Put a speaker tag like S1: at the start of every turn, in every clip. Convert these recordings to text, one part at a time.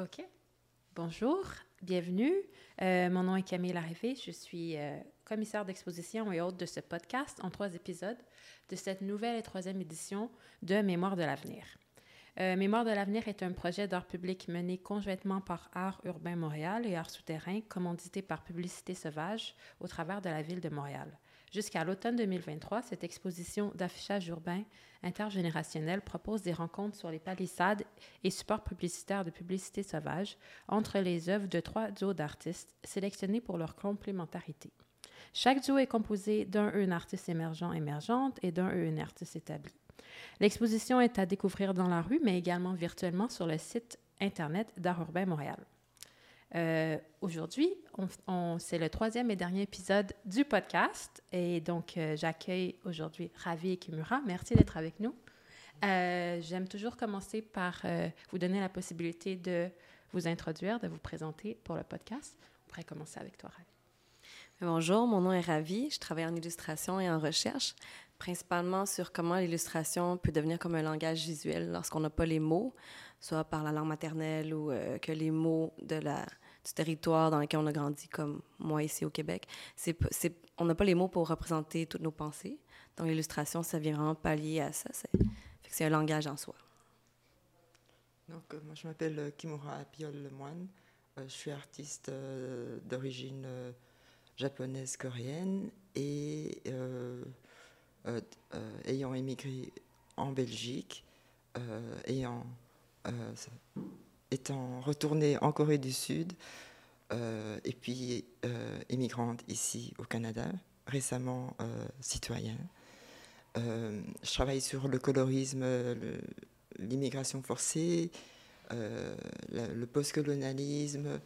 S1: OK. Bonjour, bienvenue. Euh, mon nom est Camille Larrivée. Je suis euh, commissaire d'exposition et hôte de ce podcast en trois épisodes de cette nouvelle et troisième édition de Mémoire de l'avenir. Euh, Mémoire de l'avenir est un projet d'art public mené conjointement par Art Urbain Montréal et Art Souterrain, commandité par Publicité Sauvage au travers de la ville de Montréal. Jusqu'à l'automne 2023, cette exposition d'affichage urbain intergénérationnel propose des rencontres sur les palissades et supports publicitaires de publicité sauvage entre les œuvres de trois duos d'artistes sélectionnés pour leur complémentarité. Chaque duo est composé d'un une artiste émergent émergente et d'un une artiste établi. L'exposition est à découvrir dans la rue, mais également virtuellement sur le site Internet d'Art Urbain Montréal. Euh, Aujourd'hui, c'est le troisième et dernier épisode du podcast. Et donc, euh, j'accueille aujourd'hui Ravi et Kimura. Merci d'être avec nous. Euh, j'aime toujours commencer par vous donner la possibilité de vous introduire, de vous présenter pour le podcast. On pourrait commencer avec toi, Ravi.
S2: Bonjour, mon nom est Ravi. Je travaille en illustration et en recherche, principalement sur comment l'illustration peut devenir comme un langage visuel lorsqu'on n'a pas les mots, soit par la langue maternelle ou que les mots du territoire dans lequel on a grandi, comme moi ici au Québec. On n'a pas les mots pour représenter toutes nos pensées. Donc, l'illustration, ça vient vraiment pallier à ça. C'est, un langage en soi.
S3: Donc, euh, moi, je m'appelle euh, Kimura Apiol Lemoine. Euh, je suis artiste euh, d'origine euh, japonaise coréenne et euh, ayant émigré en Belgique, ayant étant retournée en Corée du Sud euh, et puis euh, immigrante ici au Canada, récemment euh, citoyen. Euh, je travaille sur le colorisme, l'immigration forcée, euh, le, postcolonialisme,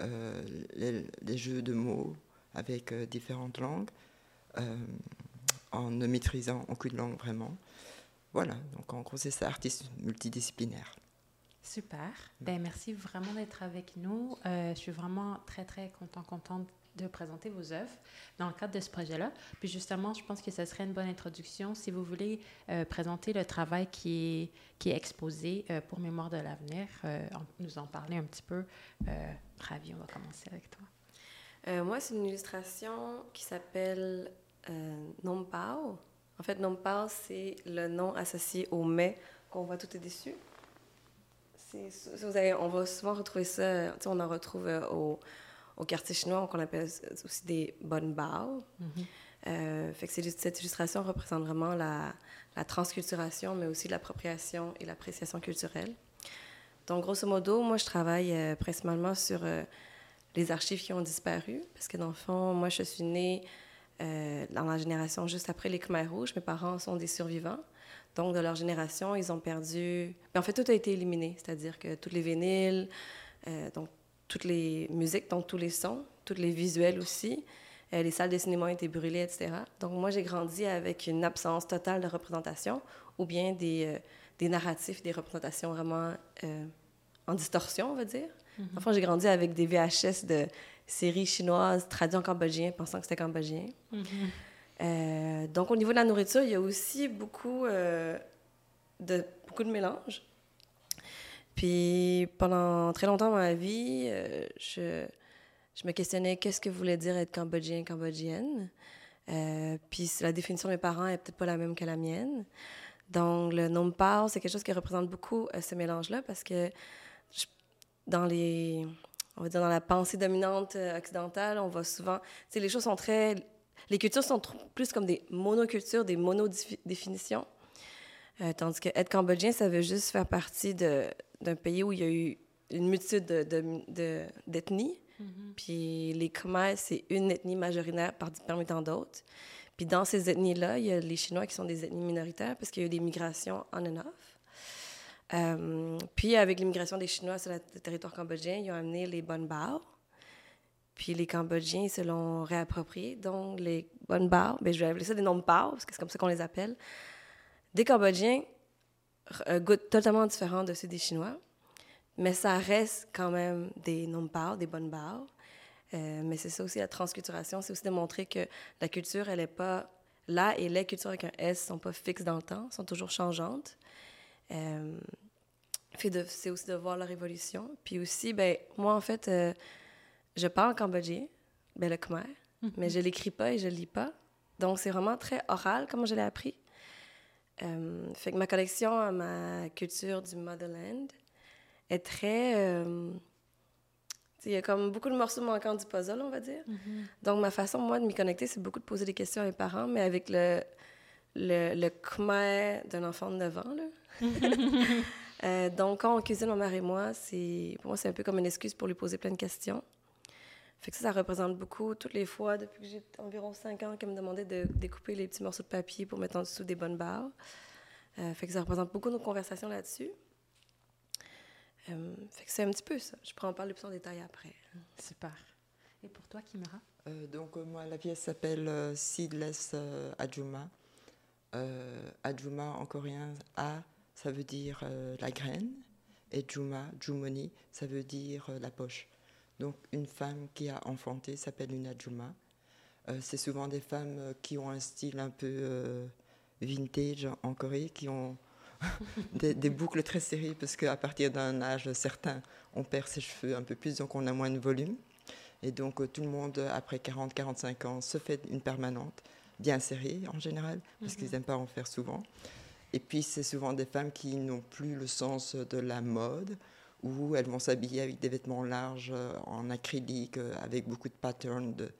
S3: euh, les, jeux de mots avec différentes langues, en ne maîtrisant aucune langue vraiment. Voilà, donc en gros c'est ça, artiste multidisciplinaire.
S1: Super. Ben, merci vraiment d'être avec nous. Euh, je suis vraiment très, très content, contente de présenter vos œuvres dans le cadre de ce projet-là. Puis justement, je pense que ce serait une bonne introduction si vous voulez euh, présenter le travail qui est, qui est exposé euh, pour Mémoire de l'avenir, euh, nous en parler un petit peu. Euh, Ravi, on va commencer avec toi.
S2: Euh, moi, c'est une illustration qui s'appelle Nompao. En fait, Nompao, c'est le nom associé au mets qu'on voit tout au-dessus. Vous avez, on va souvent retrouver ça, on en retrouve euh, au, au, quartier chinois, qu'on appelle aussi des bonnes bao. Mm -hmm. euh, fait que cette illustration représente vraiment la, la transculturation, mais aussi l'appropriation et l'appréciation culturelle. Donc, grosso modo, moi, je travaille euh, principalement sur euh, les archives qui ont disparu, parce que dans le fond, moi, je suis née euh, dans la génération juste après les Khmer rouges. Mes parents sont des survivants. Donc, de leur génération, ils ont perdu... Mais en fait, tout a été éliminé, c'est-à-dire que tous les vinyles, euh, donc toutes les musiques, donc tous les sons, tous les visuels aussi, euh, les salles de cinéma ont été brûlées, etc. Donc, moi, j'ai grandi avec une absence totale de représentation ou bien des, des narratifs, des représentations vraiment en distorsion, on va dire. Mm -hmm. Enfin, j'ai grandi avec des VHS de séries chinoises traduites en cambodgien, pensant que c'était cambodgien. Mm -hmm. Euh, donc, au niveau de la nourriture, il y a aussi beaucoup, euh, de, beaucoup de mélange. Puis, pendant très longtemps dans ma vie, euh, je, je, me questionnais qu'est-ce que voulait dire être cambodgien, cambodgienne? Puis, la définition de mes parents est peut-être pas la même que la mienne. Donc, le nom Pao, c'est quelque chose qui représente beaucoup ce mélange-là parce que je, dans les, on va dire dans la pensée dominante euh, occidentale, on va souvent, tu sais, les choses sont très les cultures sont plus comme des monocultures, des monodéfinitions. Euh, tandis que être cambodgien, ça veut juste faire partie d'un pays où il y a eu une multitude d'ethnies. De, de, de, mm -hmm. Puis les Khmer, c'est une ethnie majoritaire parmi tant d'autres. Puis dans ces ethnies-là, il y a les Chinois qui sont des ethnies minoritaires parce qu'il y a eu des migrations on and off. Euh, puis avec l'immigration des Chinois sur le territoire cambodgien, ils ont amené les Bon Bao, puis les Cambodgiens se l'ont réapproprié. Donc, les bonnes barres, ben, je vais appeler ça des noms de parce que c'est comme ça qu'on les appelle. Des Cambodgiens euh, goûtent totalement différents de ceux des Chinois, mais ça reste quand même des noms de des bonnes barres. Euh, mais c'est ça aussi la transculturation, c'est aussi de montrer que la culture, elle n'est pas là et les cultures avec un S sont pas fixes dans le temps, sont toujours changeantes. Euh, c'est aussi de voir leur évolution. Puis aussi, ben, moi, en fait, euh, je parle cambodgien, ben, le khmer, mhm. mais je l'écris pas et je lis pas. Donc, c'est vraiment très oral, comme je l'ai appris. Euh, fait que ma connexion à ma culture du motherland est très... Euh, il y a comme beaucoup de morceaux manquants du puzzle, on va dire. Mhm. Donc, ma façon, moi, de m'y connecter, c'est beaucoup de poser des questions à mes parents, mais avec le, le, le khmer d'un enfant de 9 ans, là. Euh, donc, quand on cuisine, ma mère et moi, c'est pour moi, c'est un peu comme une excuse pour lui poser plein de questions. Fait que ça, ça représente beaucoup. Toutes les fois, depuis que j'ai environ 5 ans, qu'elle me demandait de découper les petits morceaux de papier pour mettre en dessous des bonnes barres. Euh, fait que ça représente beaucoup nos conversations là-dessus. Euh, fait que c'est un petit peu ça. Je pourrais en parler plus en détail après.
S1: Super. Et pour toi, Kimura?
S3: Euh, donc, moi, la pièce s'appelle Seedless Ajuma en coréen, A ça veut dire euh, la graine, et Juma, Jumoni, ça veut dire euh, la poche. Donc une femme qui a enfanté s'appelle une Ajuma. Euh, c'est souvent des femmes qui ont un style un peu vintage en Corée, qui ont des, boucles très serrées, parce qu'à partir d'un âge certain, on perd ses cheveux un peu plus, donc on a moins de volume. Et donc tout le monde, après 40-45 ans, se fait une permanente, bien serrée en général, parce qu'ils n'aiment pas en faire souvent. Et puis, c'est souvent des femmes qui n'ont plus le sens de la mode, où elles vont s'habiller avec des vêtements larges euh, en acrylique, euh, avec beaucoup de patterns de,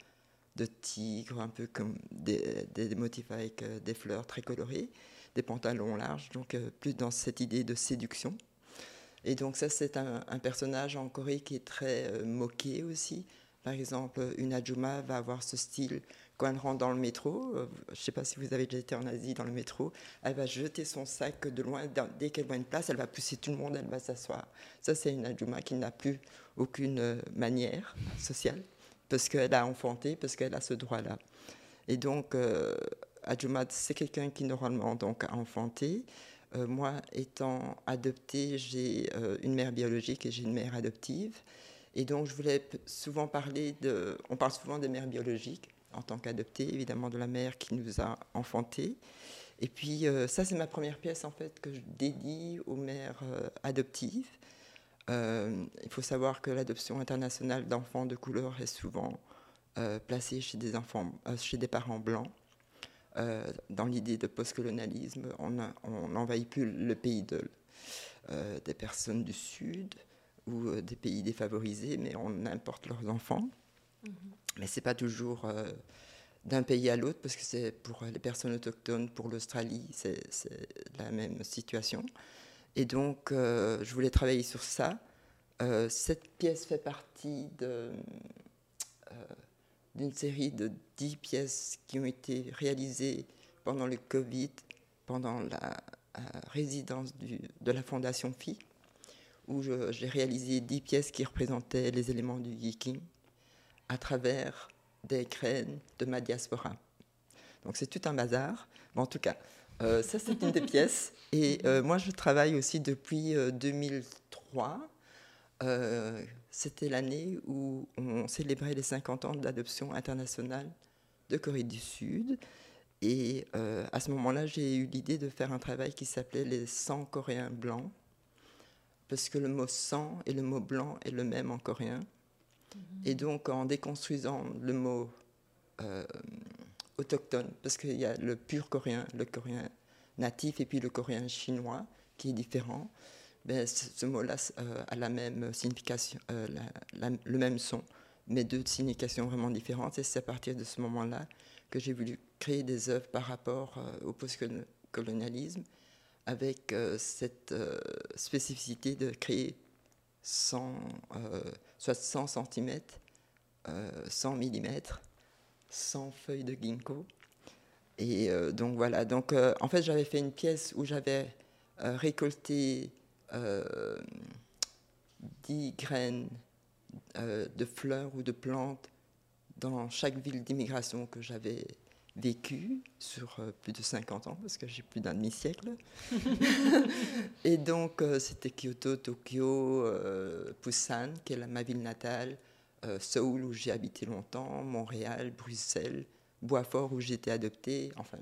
S3: de tigres, un peu comme des, des, motifs avec euh, des fleurs très colorées, des pantalons larges, donc plus dans cette idée de séduction. Et donc ça, c'est un, un, personnage en Corée qui est très moqué aussi. Par exemple, une Ajuma va avoir ce style quand elle rentre dans le métro, euh, je ne sais pas si vous avez déjà été en Asie dans le métro, elle va jeter son sac de loin, dès qu'elle voit une place, elle va pousser tout le monde, elle va s'asseoir. Ça, c'est une Adjuma qui n'a plus aucune euh, manière sociale, parce qu'elle a enfanté, parce qu'elle a ce droit-là. Et donc, euh, c'est quelqu'un qui normalement donc, a enfanté. Euh, moi, étant adoptée, j'ai une mère biologique et j'ai une mère adoptive. Et donc, je voulais souvent parler de. On parle souvent des mères biologiques en tant qu'adoptée, évidemment de la mère qui nous a enfantés. Et puis euh, ça, c'est ma première pièce en fait que je dédie aux mères euh, adoptives. Euh, il faut savoir que l'adoption internationale d'enfants de couleur est souvent placée chez des enfants, chez des parents blancs. dans l'idée de postcolonialisme, on n'envahit plus le pays de, des personnes du Sud ou des pays défavorisés, mais on importe leurs enfants. Mm-hmm. Mais ce n'est pas toujours euh, d'un pays à l'autre, parce que c'est pour les personnes autochtones, pour l'Australie, c'est la même situation. Et donc, euh, je voulais travailler sur ça. Euh, cette pièce fait partie d'une série de dix pièces qui ont été réalisées pendant le Covid, pendant la résidence de la Fondation Phi, où j'ai réalisé dix pièces qui représentaient les éléments du Yiking à travers des graines de ma diaspora. Donc c'est tout un bazar. Mais en tout cas, euh, ça c'est une des pièces. Et euh, moi je travaille aussi depuis 2003. Euh, c'était l'année où on célébrait les 50 ans de l'adoption internationale de Corée du Sud. Et à ce moment-là, j'ai eu l'idée de faire un travail qui s'appelait les 100 Coréens blancs, parce que le mot 100 et le mot blanc est le même en coréen. Et donc, en déconstruisant le mot euh, autochtone, parce qu'il y a le pur coréen, le coréen natif, et puis le coréen chinois, qui est différent, ben, ce, mot-là euh, a la même signification, euh, le même son, mais deux significations vraiment différentes. Et c'est à partir de ce moment-là que j'ai voulu créer des œuvres par rapport au postcolonialisme, avec cette spécificité de créer 100, euh, soit 100 cm, 100 mm, 100 feuilles de ginkgo. Et euh, donc voilà, donc euh, en fait j'avais fait une pièce où j'avais récolté 10 graines de fleurs ou de plantes dans chaque ville d'immigration que j'avais vécu sur euh, plus de 50 ans, parce que j'ai plus d'un demi-siècle. et donc, euh, c'était Kyoto, Tokyo, euh, Busan, qui est ma ville natale, Seoul, où j'ai habité longtemps, Montréal, Bruxelles, Boisfort, où j'étais adoptée, enfin,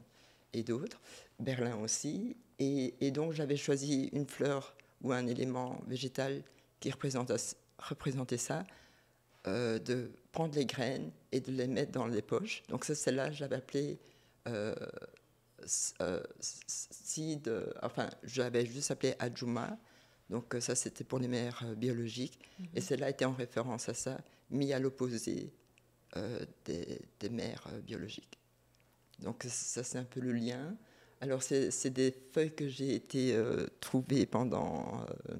S3: et d'autres, Berlin aussi. Et, et donc, j'avais choisi une fleur ou un élément végétal qui représentait ça, euh, de prendre les graines et de les mettre dans les poches. Donc ça, celle-là, je l'avais appelée euh, euh, enfin, j'avais juste appelé Adjuma. Donc ça, c'était pour les mères biologiques. Et mhm. celle-là était en référence à ça, mis à l'opposé des, des, mères biologiques. Donc ça, c'est un peu le lien. Alors, c'est des feuilles que j'ai été euh, trouvées pendant euh,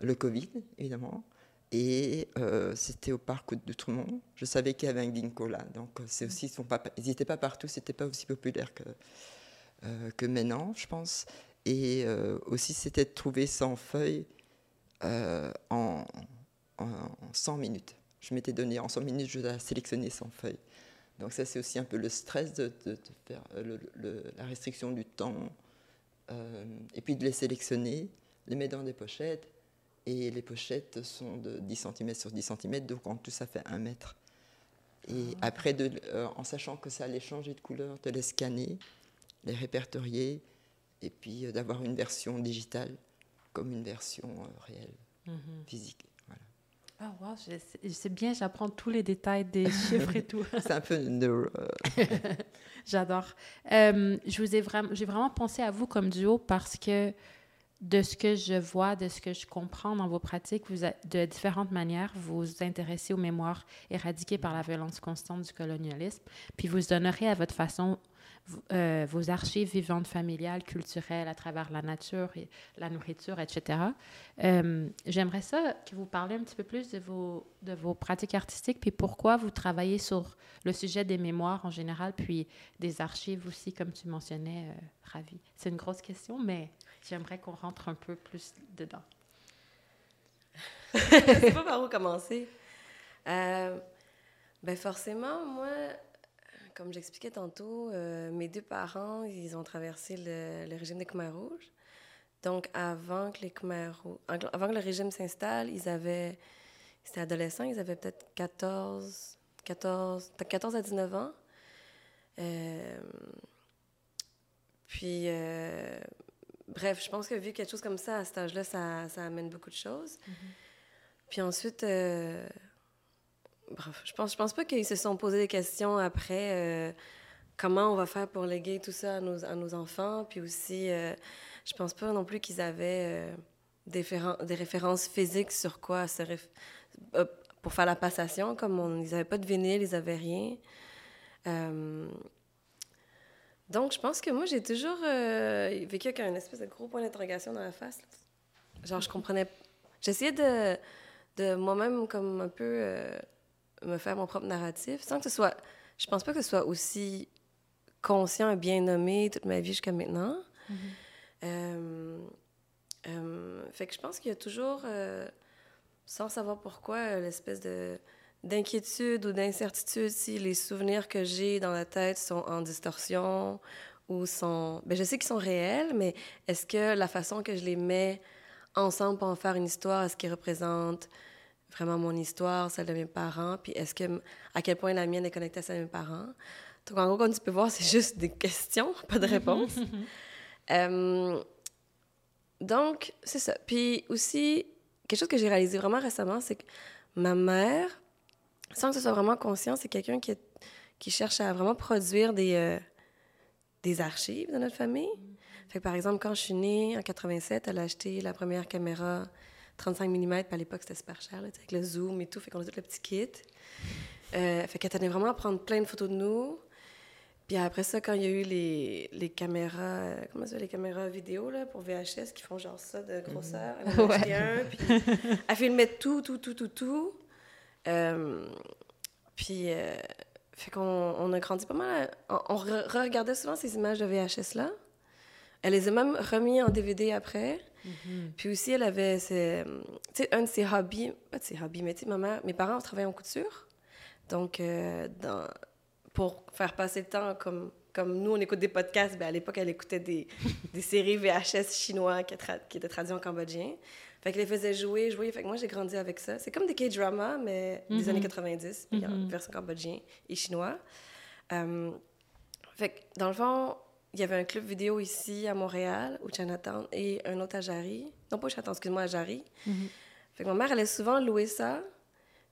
S3: le Covid, évidemment. Et euh, c'était au parc de Trumont. Je savais qu'il y avait un ginkgo là. Donc, c'est aussi, ils n'étaient pas partout, c'était pas aussi populaire que, que maintenant, je pense. Et aussi, c'était de trouver 100 feuilles en, en, 100 minutes. Je m'étais donné en 100 minutes, je dois sélectionner 100 feuilles. Donc ça, c'est aussi un peu le stress de, faire euh, la restriction du temps, euh, et puis de les sélectionner, les mettre dans des pochettes, et les pochettes sont de 10 cm sur 10 cm, donc en tout ça fait 1 mètre. Et ah. après, de, euh, en sachant que ça allait changer de couleur, de les scanner, les répertorier, et puis d'avoir une version digitale comme une version réelle, mhm. physique.
S1: Ah, wow, c'est bien, j'apprends tous les détails des chiffres et tout.
S3: c'est un peu neuro.
S1: J'adore. Euh, je vous ai vraiment, j'ai vraiment pensé à vous comme duo parce que de ce que je vois, de ce que je comprends dans vos pratiques, de différentes manières, vous vous intéressez aux mémoires éradiquées par la violence constante du colonialisme, puis vous donnerez à votre façon euh, vos archives vivantes familiales, culturelles, à travers la nature, et la nourriture, etc. Euh, j'aimerais ça que vous parliez un petit peu plus de vos, de vos pratiques artistiques, puis pourquoi vous travaillez sur le sujet des mémoires en général, puis des archives aussi, comme tu mentionnais, euh, Ravi. C'est une grosse question, mais j'aimerais qu'on rentre un peu plus dedans.
S2: Je sais pas par où commencer. ben forcément, moi, comme j'expliquais tantôt, euh, mes deux parents, ils ont traversé le, régime des Khmer rouges. Donc, avant que, les Khmer avant que le régime s'installe, ils avaient... C'était adolescents, ils avaient peut-être 14, 14, 14 à 19 ans. Euh, puis, euh, bref, je pense que vu quelque chose comme ça, à cet âge-là, ça, ça, amène beaucoup de choses. Mm-hmm. Puis ensuite, Bref, je pense, je pense pas qu'ils se sont posé des questions après euh, comment on va faire pour léguer tout ça à nos, à nos enfants. Puis aussi, euh, je pense pas non plus qu'ils avaient euh, des, des, références physiques sur quoi se pour faire la passation. Comme on, ils n'avaient pas de vinyle, ils n'avaient rien. Donc, je pense que moi, j'ai toujours vécu avec un espèce de gros point d'interrogation dans la face. Genre, je comprenais. J'essayais de, de moi-même, comme un peu me faire mon propre narratif, sans que ce soit... Je pense pas que ce soit aussi conscient et bien nommé toute ma vie jusqu'à maintenant. Mm-hmm. Euh, euh, fait que je pense qu'il y a toujours, euh, sans savoir pourquoi, l'espèce de d'inquiétude ou d'incertitude si les souvenirs que j'ai dans la tête sont en distorsion ou sont... Ben, je sais qu'ils sont réels, mais est-ce que la façon que je les mets ensemble pour en faire une histoire, est-ce qu'ils représentent vraiment mon histoire, celle de mes parents, puis est-ce que, à quel point la mienne est connectée à celle de mes parents? Donc, en gros, comme tu peux voir, c'est juste des questions, pas de réponses. Euh, donc, c'est ça. Puis aussi, quelque chose que j'ai réalisé vraiment récemment, c'est que ma mère, sans que ce soit vraiment conscient, c'est quelqu'un qui, qui cherche à vraiment produire des, euh, des archives de notre famille. Fait que, par exemple, quand je suis née en 87, elle a acheté la première caméra 35 mm, à l'époque, c'était super cher, avec le zoom et tout. Fait qu'on a tout le petit kit. Euh, fait qu'elle tenait vraiment à prendre plein de photos de nous. Puis après ça, quand il y a eu les, les caméras, euh, comment ça, les caméras vidéo là, pour VHS qui font genre ça de grosseur, elle en a acheté un, puis elle filmait tout, tout, tout, tout, tout. Euh, puis, fait qu'on on a grandi pas mal. On, regardait souvent ces images de VHS-là. Elle les a même remis en DVD après. Mm-hmm. Puis aussi, elle avait un de ses hobbies, pas de ses hobbies, mais tu sais, ma mère, mes parents travaillaient en couture. Donc, euh, dans, pour faire passer le temps, comme, comme nous, on écoute des podcasts, ben à l'époque, elle écoutait des, des séries VHS chinois qui, qui étaient traduits en cambodgien. Fait qu'elle les faisait jouer, jouer. Fait que moi, j'ai grandi avec ça. C'est comme des K-dramas, mais des mm-hmm. années 90, mm-hmm. version cambodgien et chinois. Euh, fait que, dans le fond, il y avait un club vidéo ici à Montréal, au Chinatown, et un autre à Jarry. Non, pas au Chinatown, excuse-moi, à Jarry.
S1: Mhm.
S2: Fait que ma mère, elle allait souvent louer ça.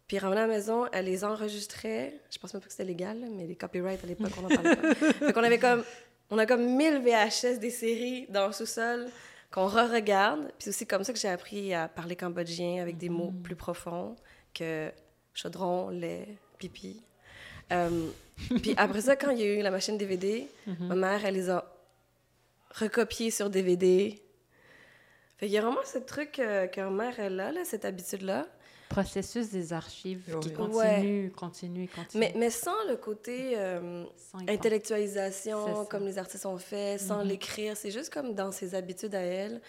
S2: Puis, elle revenait à la maison, elle les enregistrait. Je pense même pas que c'était légal, mais les copyrights à l'époque, on en parlait pas. fait qu'on avait comme... On a comme 1000 VHS des séries dans le sous-sol qu'on re-regarde. Puis c'est aussi comme ça que j'ai appris à parler cambodgien avec des mots plus profonds que chaudron, lait, pipi. Euh, puis après ça, quand il y a eu la machine DVD, ma mère, elle les a recopiés sur DVD. Fait qu'il y a vraiment ce truc euh, que ma mère, elle a, là, cette habitude-là.
S1: Processus des archives qui
S3: Oui.
S1: continue, continue, continue.
S2: Mais, mais sans le côté euh,
S1: Sans
S2: intellectualisation, comme les artistes ont fait, sans
S1: Mhm.
S2: l'écrire. C'est juste comme dans ses habitudes à elle,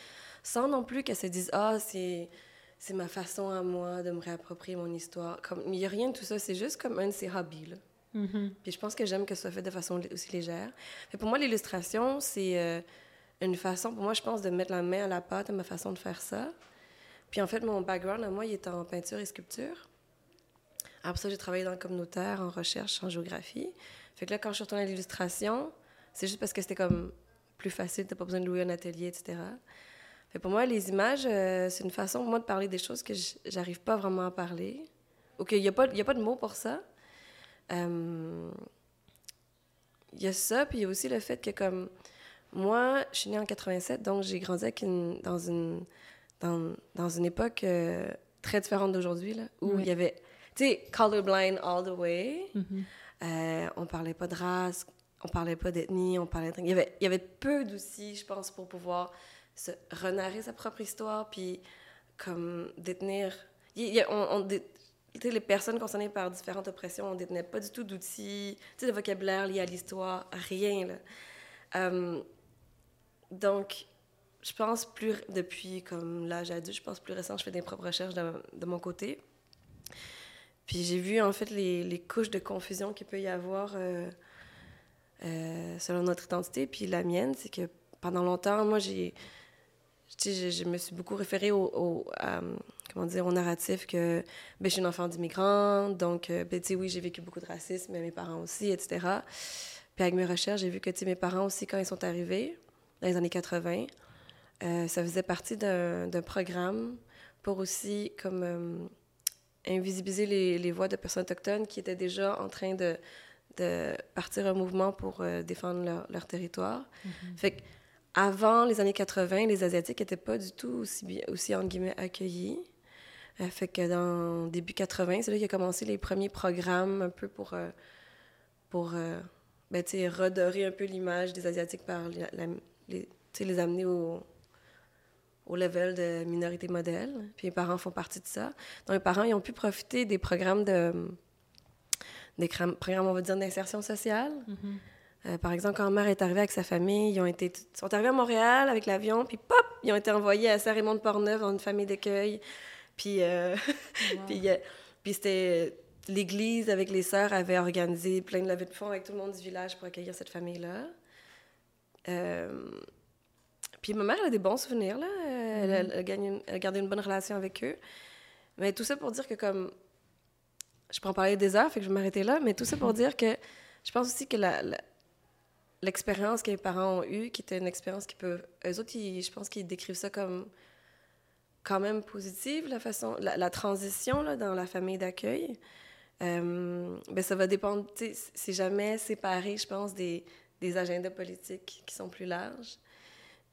S2: sans non plus qu'elle se dise Ah, c'est. C'est ma façon à moi de me réapproprier mon histoire. Comme, il n'y a rien de tout ça, c'est juste comme un de ses hobbies. là.
S1: Mhm.
S2: Puis je pense que j'aime que ce soit fait de façon aussi légère. Fait pour moi, l'illustration, c'est euh, une façon, pour moi, je pense, de mettre la main à la pâte à ma façon de faire ça. Puis en fait, mon background à moi, il est en peinture et sculpture. Après ça, j'ai travaillé dans le communautaire, en recherche, en géographie. Fait que là, quand je suis retournée à l'illustration, c'est juste parce que c'était comme plus facile, t'as pas besoin de louer un atelier, etc. Fait pour moi, les images, euh, c'est une façon pour moi de parler des choses que j'arrive pas vraiment à parler. Ou qu'il n'y a, pas- a pas de mots pour ça. Euh, Il y a ça, puis il y a aussi le fait que, comme, moi, je suis née en 87, donc j'ai grandi dans, une, dans, dans une époque euh, très différente d'aujourd'hui, là, où
S1: Oui.
S2: il y avait, tu sais, colorblind all the way.
S1: Mhm.
S2: Euh, on parlait pas de race, on parlait pas d'ethnie, on parlait de... Il y avait, il y avait peu d'outils, je pense, pour pouvoir se renarrer sa propre histoire, puis comme détenir... il y a- on, on dé- tu sais, les personnes concernées par différentes oppressions, on détenait pas du tout d'outils, tu sais, de vocabulaire lié à l'histoire, rien, là. Euh, donc, je pense plus, depuis comme l'âge adulte, je pense plus récent, je fais des propres recherches de, mon côté. Puis j'ai vu en fait les, couches de confusion qu'il peut y avoir euh, euh, selon notre identité. Puis la mienne, c'est que pendant longtemps, moi, j'ai, je, je me suis beaucoup référée au, comment dire, au narratif que ben, je suis une enfant d'immigrants, donc euh, ben, oui, j'ai vécu beaucoup de racisme, mais mes parents aussi, etc. Puis avec mes recherches, j'ai vu que tu sais, mes parents aussi, quand ils sont arrivés, dans les années 80, euh, ça faisait partie d'un, programme pour aussi comme euh, invisibiliser les, les voix de personnes autochtones qui étaient déjà en train de, de partir un mouvement pour euh, défendre leur, leur territoire. Fait que avant les années 80, les Asiatiques n'étaient pas du tout aussi, bien, aussi entre guillemets, accueillis. Fait que dans début 80, c'est là qu'il a commencé les premiers programmes un peu pour, pour ben, redorer un peu l'image des Asiatiques par la- la- les, les amener au, au level de minorité modèle. Puis mes parents font partie de ça. Donc mes parents, ils ont pu profiter des programmes de... des cram- programmes, on va dire, d'insertion sociale.
S1: Mhm.
S2: Euh, par exemple, quand ma mère est arrivée avec sa famille, ils ont été, ils sont arrivés à Montréal avec l'avion, puis pop, ils ont été envoyés à Saint-Raymond-de-Portneuf dans une famille d'accueil. Puis, euh, puis, euh, puis c'était l'église avec les sœurs avait organisé plein de levées de fonds avec tout le monde du village pour accueillir cette famille-là. Euh, puis ma mère elle a des bons souvenirs là, elle, elle a gagné une- elle a gardé une bonne relation avec eux. Mais tout ça pour dire que comme je peux en parler des heures, fait que je vais m'arrêter là, mais tout ça pour dire que je pense aussi que l'expérience que les parents ont eue, qui était une expérience qui peut... Eux autres, ils- je pense qu'ils décrivent ça comme quand même positive, la façon... La, la transition, là, dans la famille d'accueil. Euh, ben, ça va dépendre... C'est jamais séparé, je pense, des, des agendas politiques qui sont plus larges.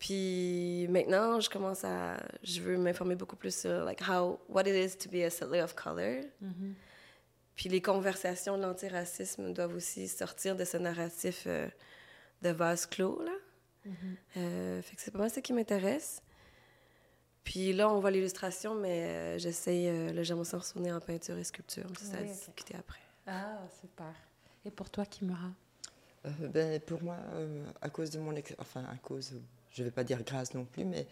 S2: Puis maintenant, je commence à... Je veux m'informer beaucoup plus sur, like, how... What it is to be a settler of color.
S1: Mhm.
S2: Puis les conversations de l'antiracisme doivent aussi sortir de ce narratif euh, de vase clos, là.
S1: Mhm.
S2: Euh, fait que c'est pas mal ça qui m'intéresse. Puis là, on voit l'illustration, mais euh, j'essaye, euh, là, j'aimerais s'en retourner en peinture et sculpture. mais Ça, ça
S1: Oui,
S2: a
S1: ok.
S2: discuté après.
S1: Ah, super. Et pour toi, Kimura?
S3: Euh, ben, pour moi, euh, à cause de mon... ex- Enfin, à cause, je ne vais pas dire grâce non plus, mais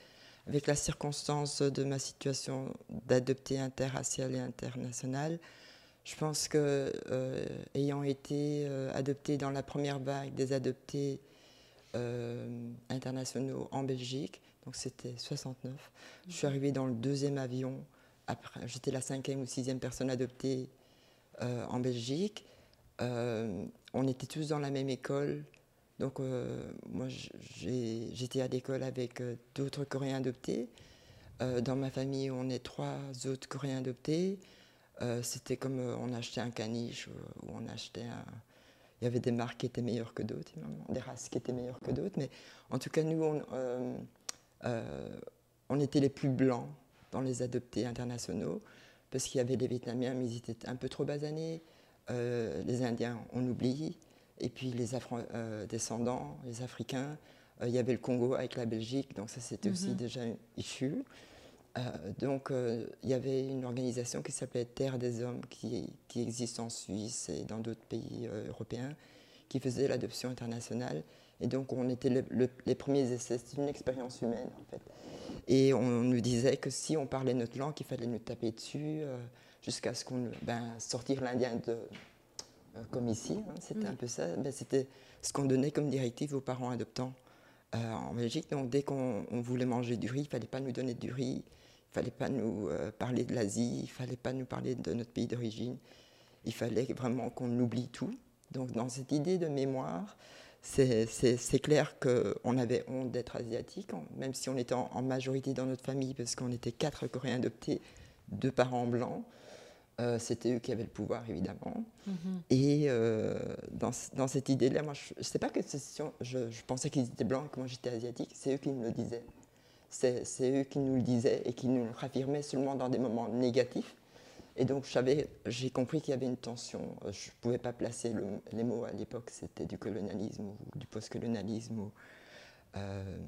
S3: avec la circonstance de ma situation d'adopter interracial et international, je pense que, euh, ayant été euh, adoptée dans la première vague des adoptés euh, internationaux en Belgique, donc c'était 69, je suis arrivée dans le deuxième avion, j'étais la cinquième ou sixième personne adoptée euh, en Belgique. Euh, on était tous dans la même école, Donc, moi, j'étais à l'école avec d'autres Coréens adoptés. dans ma famille, on est trois autres Coréens adoptés. C'était comme on achetait un caniche ou on achetait un, il y avait des marques qui étaient meilleures que d'autres, des races qui étaient meilleures que d'autres. Mais en tout cas, nous, on, euh, euh, était les plus blancs dans les adoptés internationaux, parce qu'il y avait les Vietnamiens, mais ils étaient un peu trop basanés. Euh, les Indiens, on oublie. Et puis les Afro-descendants, les Africains, il y avait le Congo avec la Belgique, donc ça c'était aussi mhm. déjà issu. Euh, donc, euh, il y avait une organisation qui s'appelait Terre des Hommes, qui, qui, existe en Suisse et dans d'autres pays euh, européens, qui faisait l'adoption internationale. Et donc, on était les premiers essais. C'était une expérience humaine, en fait. Et on nous disait que si on parlait notre langue, il fallait nous taper dessus jusqu'à ce qu'on. Ben, sortir l'Indien de. Comme ici, hein, c'était un peu ça. Ben, c'était ce qu'on donnait comme directive aux parents adoptants. en Belgique. Donc dès qu'on voulait manger du riz, il ne fallait pas nous donner du riz, il fallait pas nous euh, parler de l'Asie, il fallait pas nous parler de notre pays d'origine. Il fallait vraiment qu'on oublie tout. Donc dans cette idée de mémoire, c'est clair qu'on avait honte d'être asiatique, même si on était en, majorité dans notre famille, parce qu'on était quatre Coréens adoptés, deux parents blancs. Euh, c'était eux qui avaient le pouvoir, évidemment. Mm-hmm. Et euh, dans, dans, cette idée-là, moi, je ne sais pas que je, je pensais qu'ils étaient blancs et que moi j'étais asiatique, c'est eux qui me le disaient c'est eux qui nous le disaient et qui nous le raffirmaient seulement dans des moments négatifs. Et donc j'ai compris qu'il y avait une tension. Je ne pouvais pas placer les mots à l'époque, c'était du colonialisme ou du post-colonialisme. Euh,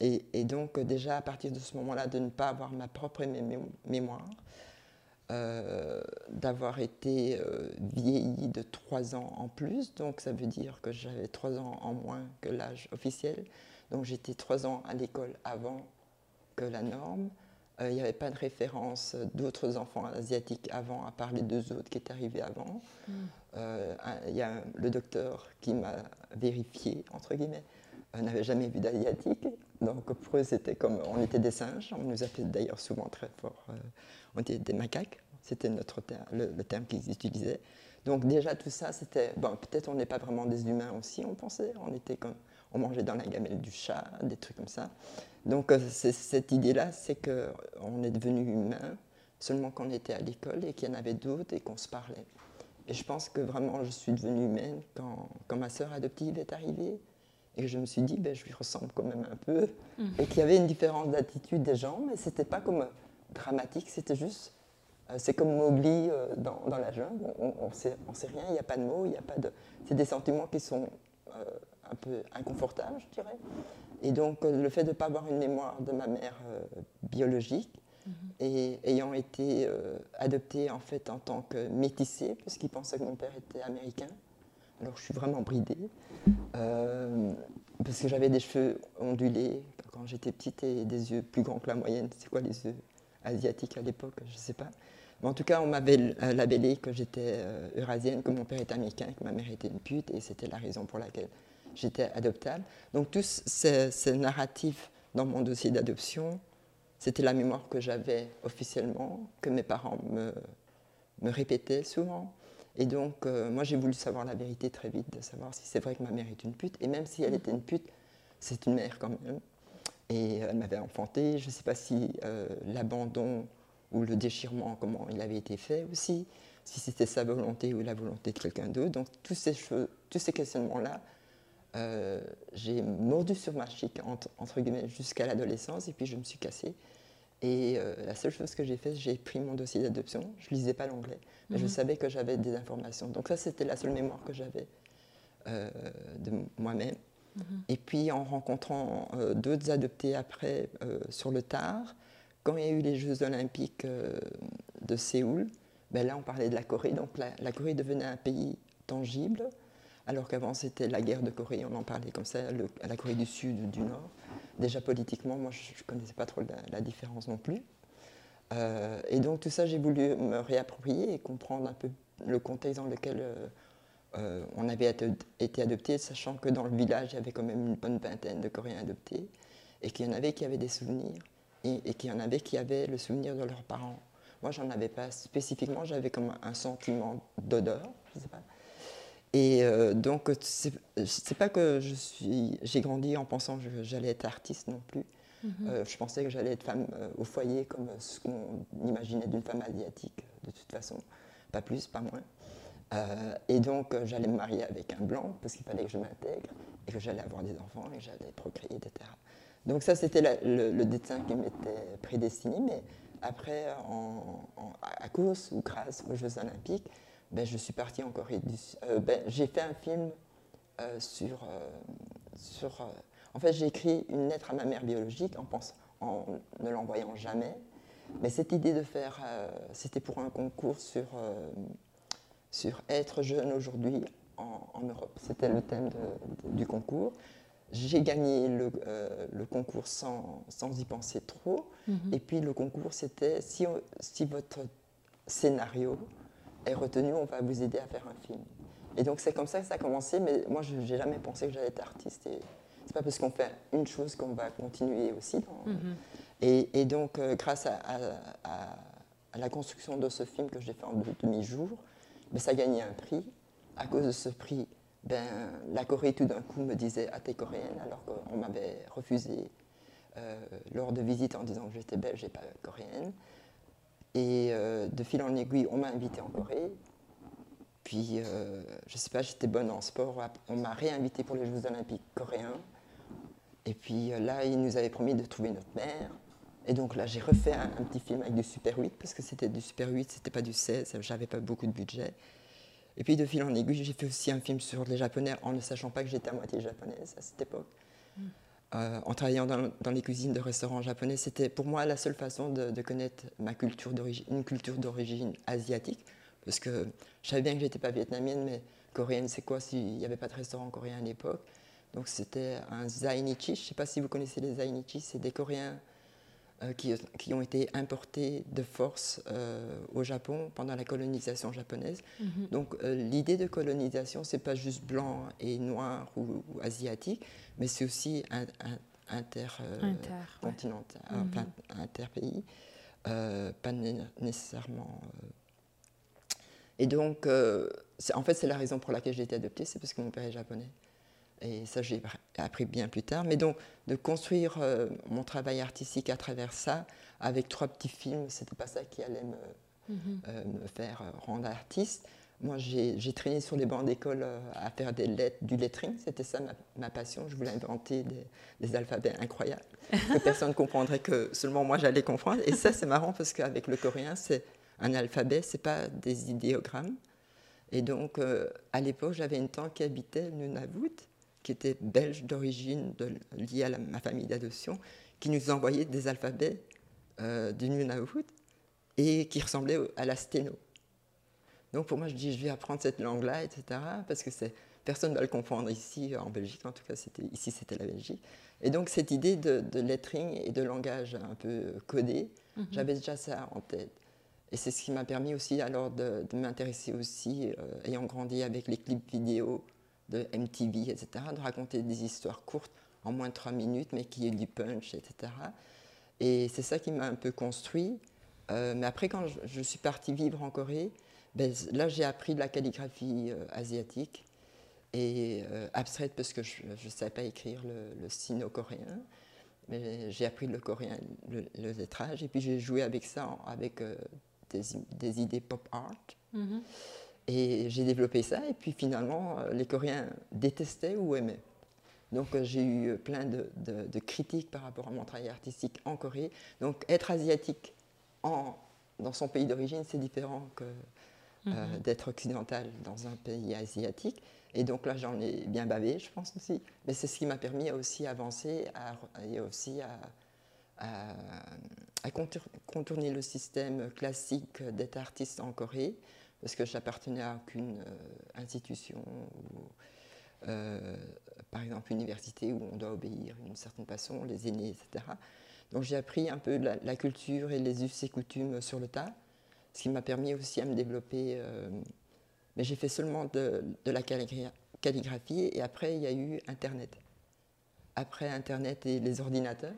S3: et, donc déjà à partir de ce moment-là, de ne pas avoir ma propre mémoire, euh, d'avoir été euh, vieilli de trois ans en plus, donc ça veut dire que j'avais trois ans en moins que l'âge officiel. Donc j'étais trois ans à l'école avant que la norme. Euh, il n'y avait pas de référence d'autres enfants asiatiques avant, à part les deux autres qui étaient arrivés avant. Mm. Euh, il y a le docteur qui m'a vérifié, entre guillemets, n'avait jamais vu d'asiatique. Donc pour eux, c'était comme on était des singes. On nous appelait d'ailleurs souvent très fort, on était des macaques. C'était notre le, le, terme qu'ils utilisaient. Donc déjà tout ça, c'était bon. Peut-être on n'est pas vraiment des humains aussi, on pensait. On était comme on mangeait dans la gamelle du chat, des trucs comme ça. Donc euh, cette idée-là, c'est qu'on est devenu humain seulement quand on était à l'école et qu'il y en avait d'autres et qu'on se parlait. Et je pense que vraiment, je suis devenue humaine quand, quand ma sœur adoptive est arrivée et je me suis dit, ben, je lui ressemble quand même un peu. Mm. Et qu'il y avait une différence d'attitude des gens, mais c'était pas comme dramatique, c'était juste. Euh, c'est comme Mowgli euh, dans, dans, la jungle, on ne sait, on sait, rien, il n'y a pas de mots, il n'y a pas de. C'est des sentiments qui sont un peu inconfortables, je dirais. Et donc, euh, le fait de ne pas avoir une mémoire de ma mère euh, biologique, mhm. et ayant été euh, adoptée en fait en tant que métissée, parce qu'il pensait que mon père était américain. Alors, je suis vraiment bridée, parce que j'avais des cheveux ondulés quand j'étais petite et des yeux plus grands que la moyenne. C'est quoi les yeux asiatiques à l'époque? Je ne sais pas. Mais en tout cas, on m'avait labellé que j'étais eurasienne, que mon père était américain, que ma mère était une pute, et c'était la raison pour laquelle j'étais adoptable. Donc tous ces, narratifs dans mon dossier d'adoption, c'était la mémoire que j'avais officiellement, que mes parents me, me répétaient souvent. Et donc, euh, moi, j'ai voulu savoir la vérité très vite, de savoir si c'est vrai que ma mère est une pute. Et même si elle était une pute, c'est une mère quand même. Et elle m'avait enfanté. Je ne sais pas si euh, l'abandon ou le déchirement, comment il avait été fait aussi, si c'était sa volonté ou la volonté de quelqu'un d'autre. Donc, tous ces, tous ces questionnements-là, euh, j'ai mordu sur ma chic, entre, guillemets, jusqu'à l'adolescence, et puis je me suis cassée. Et euh, la seule chose que j'ai fait, j'ai pris mon dossier d'adoption. Je lisais pas l'anglais, mais je mhm. savais que j'avais des informations. Donc ça, c'était la seule mémoire que j'avais euh, de moi-même. Mhm. Et puis en rencontrant d'autres adoptés après sur le tard, quand il y a eu les Jeux olympiques de Séoul, ben là on parlait de la Corée. Donc la Corée devenait un pays tangible alors qu'avant c'était la guerre de Corée, on en parlait comme ça, la Corée du Sud ou du Nord. Déjà politiquement, moi je ne connaissais pas trop la, différence non plus. Euh, et donc tout ça, j'ai voulu me réapproprier et comprendre un peu le contexte dans lequel euh, euh, on avait été, adopté, sachant que dans le village, il y avait quand même une bonne vingtaine de Coréens adoptés, et qu'il y en avait qui avaient des souvenirs, et, et qu'il y en avait qui avaient le souvenir de leurs parents. Moi, j'en avais pas spécifiquement, j'avais comme un sentiment d'odeur, je sais pas. Et euh, donc, c'est pas que je suis, j'ai grandi en pensant que j'allais être artiste non plus. Mhm. Euh, je pensais que j'allais être femme euh, au foyer comme ce qu'on imaginait d'une femme asiatique, de toute façon. Pas plus, pas moins. et donc, j'allais me marier avec un blanc parce qu'il fallait que je m'intègre et que j'allais avoir des enfants et que j'allais procréer, etc. Donc, ça, c'était le, destin qui m'était prédestiné. Mais après, à cause ou grâce aux Jeux Olympiques, ben, je suis partie en Corée du Sud. Euh, ben, j'ai fait un film euh, sur. Euh, sur en fait, j'ai écrit une lettre à ma mère biologique en, en ne l'envoyant jamais. Mais cette idée de faire. C'était pour un concours sur, sur être jeune aujourd'hui en, Europe. C'était le thème du concours. J'ai gagné le, le, concours sans, sans y penser trop. Mm-hmm. Et puis le concours, c'était si, si votre scénario est retenu, on va vous aider à faire un film. Et donc c'est comme ça que ça a commencé, mais moi je n'ai jamais pensé que j'allais être artiste. Et c'est pas parce qu'on fait une chose qu'on va continuer aussi. Mhm. et, donc euh, grâce à, la construction de ce film que j'ai fait en demi-jour, ben, ça a gagné un prix. À cause de ce prix, ben, la Corée tout d'un coup me disait Ah, t'es coréenne, alors qu'on m'avait refusé euh, lors de visite en disant que j'étais belge et pas coréenne. Et euh, de fil en aiguille, on m'a invité en Corée. Puis, euh, je sais pas, j'étais bonne en sport. On m'a réinvité pour les Jeux Olympiques coréens. Et puis euh, là, ils nous avaient promis de trouver notre mère. Et donc là, j'ai refait un, petit film avec du Super 8, parce que c'était du Super 8, c'était pas du 16, j'avais pas beaucoup de budget. Et puis de fil en aiguille, j'ai fait aussi un film sur les Japonais en ne sachant pas que j'étais à moitié japonaise à cette époque. Mm. Euh, en travaillant dans, les cuisines de restaurants japonais, c'était pour moi la seule façon de, connaître ma culture d'origine, une culture d'origine asiatique, parce que je savais bien que j'étais pas vietnamienne, mais coréenne, c'est quoi s'il n'y avait pas de restaurant coréen à l'époque? Donc c'était un zainichi. Je ne sais pas si vous connaissez les zainichi, c'est des Coréens qui, qui, ont été importés de force euh, au Japon pendant la colonisation japonaise. Mhm. Donc euh, l'idée de colonisation, c'est pas juste blanc et noir ou, asiatique, mais c'est aussi un, intercontinental, inter, mhm. interpays, pas nécessairement. Et donc, en fait, c'est la raison pour laquelle j'ai été adoptée, c'est parce que mon père est japonais. Et ça, j'ai appris bien plus tard. Mais donc, de construire euh, mon travail artistique à travers ça, avec trois petits films, c'était pas ça qui allait me, mhm. euh, me faire euh, rendre artiste. Moi, j'ai traîné sur les bancs d'école à faire des lettres, du lettering. C'était ça ma, passion. Je voulais inventer des, alphabets incroyables que personne ne comprendrait, que seulement moi j'allais comprendre. Et ça, c'est marrant parce qu'avec le coréen, c'est un alphabet, c'est pas des idéogrammes. Et donc, à l'époque, j'avais une tante qui habitait Nunavut qui était belge d'origine, lié à ma famille d'adoption, qui nous envoyait des alphabets euh, du Nunavut et qui ressemblaient à la sténo. Donc pour moi, je dis, je vais apprendre cette langue-là, etc., parce que personne ne va le comprendre ici, en Belgique, en tout cas, ici c'était la Belgique. Et donc cette idée de, lettering et de langage un peu codé, mhm. j'avais déjà ça en tête. Et c'est ce qui m'a permis aussi alors de, m'intéresser aussi, euh, ayant grandi avec les clips vidéo de MTV, etc., de raconter des histoires courtes en moins de trois minutes, mais qui aient du punch, etc. Et c'est ça qui m'a un peu construit. Euh, mais après, quand je, suis partie vivre en Corée, ben, là, j'ai appris de la calligraphie euh, asiatique et euh, abstraite parce que je ne savais pas écrire le, sino-coréen. Mais j'ai appris le coréen, le, lettrage, et puis j'ai joué avec ça, avec des, idées pop art. Mm-hmm. Et j'ai développé ça, et puis finalement, euh, les Coréens détestaient ou aimaient. Donc euh, j'ai eu plein de, critiques par rapport à mon travail artistique en Corée. Donc être asiatique en, dans son pays d'origine, c'est différent que euh, mhm. d'être occidental dans un pays asiatique. Et donc là, j'en ai bien bavé, je pense aussi. Mais c'est ce qui m'a permis aussi avancer et aussi à, à contourner le système classique d'être artiste en Corée parce que j'appartenais à aucune euh, institution, euh, par exemple université où on doit obéir d'une certaine façon, les aînés, etc. Donc j'ai appris un peu la, culture et les us et coutumes sur le tas, ce qui m'a permis aussi à me développer. Euh, mais j'ai fait seulement de, la calligraphie et après il y a eu Internet. Après Internet et les ordinateurs,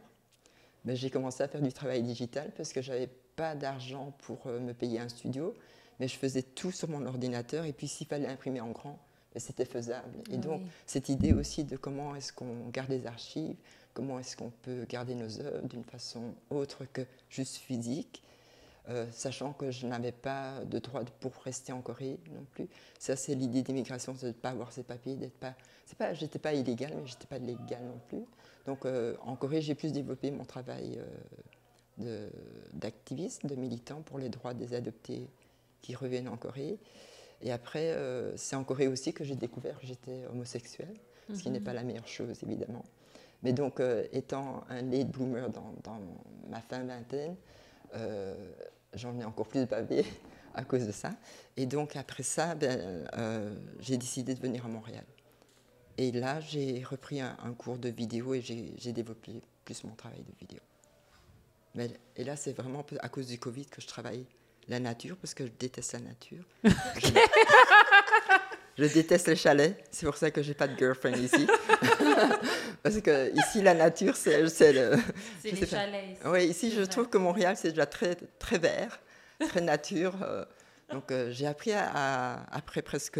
S3: ben, j'ai commencé à faire du travail digital parce que j'avais pas d'argent pour me payer un studio mais je faisais tout sur mon ordinateur. Et puis s'il fallait imprimer en grand, c'était faisable. Et
S1: Ah
S3: donc,
S1: oui.
S3: cette idée aussi de comment est-ce qu'on garde les archives, comment est-ce qu'on peut garder nos œuvres d'une façon autre que juste physique, euh, sachant que je n'avais pas de droit pour rester en Corée non plus. Ça, c'est l'idée d'immigration, c'est de ne pas avoir ses papiers, d'être pas. C'est pas, j'étais pas illégale, mais j'étais pas légale non plus. Donc, euh, en Corée, j'ai plus développé mon travail euh, de- d'activiste, de, militant pour les droits des adoptés qui reviennent en Corée. Et après, euh, c'est en Corée aussi que j'ai découvert que j'étais homosexuelle, ce qui n'est pas la meilleure chose, évidemment. Mais donc, euh, étant un late bloomer dans, dans ma fin vingtaine, euh, j'en ai encore plus bavé à cause de ça. Et donc, après ça, ben, j'ai décidé de venir à Montréal. Et là, j'ai repris un, un cours de vidéo et j'ai j'ai développé plus mon travail de vidéo. Mais, et là, c'est vraiment à cause du Covid que je travaille la nature, parce que je déteste la nature. Je, je déteste les chalets, c'est pour ça que j'ai pas de girlfriend ici. parce que ici, la nature, c'est le...
S1: C'est les chalets. ici.
S3: Oui, ici, je trouve que Montréal, c'est déjà très, très vert, très nature. euh, donc, euh, j'ai appris, à, à- après presque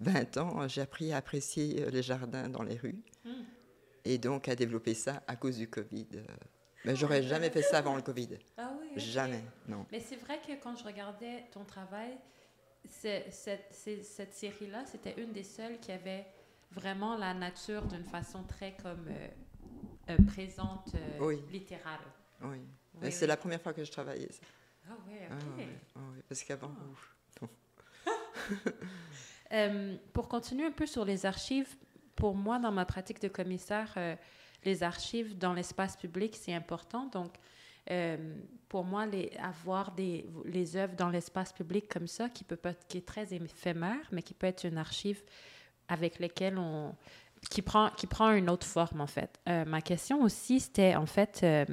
S3: 20 ans, j'ai appris à apprécier euh, les jardins dans les rues.
S1: Hmm.
S3: Et donc, à développer ça à cause du Covid. Mais j'aurais jamais fait ça avant le Covid.
S1: Ah oui.
S3: Jamais, non.
S1: Mais c'est vrai que quand je regardais ton travail, cette, série-là, c'était une des seules qui avait vraiment la nature d'une façon très comme euh, euh, présente, euh,
S3: Oui.
S1: littérale.
S3: Oui. C'est
S1: oui.
S3: la première fois que je travaillais ça.
S1: Ah oui,
S3: Ah,
S1: ok.
S3: ah ouais, parce qu'avant.
S1: Euh, pour continuer un peu sur les archives, pour moi, dans ma pratique de commissaire, les archives dans l'espace public, c'est important. Donc, euh, pour moi, avoir des, les œuvres dans l'espace public comme ça, qui, peut pas, qui est très éphémère, mais qui peut être une archive avec laquelle on... qui prend, qui prend une autre forme, en fait. Euh, ma question aussi, c'était, en fait, euh,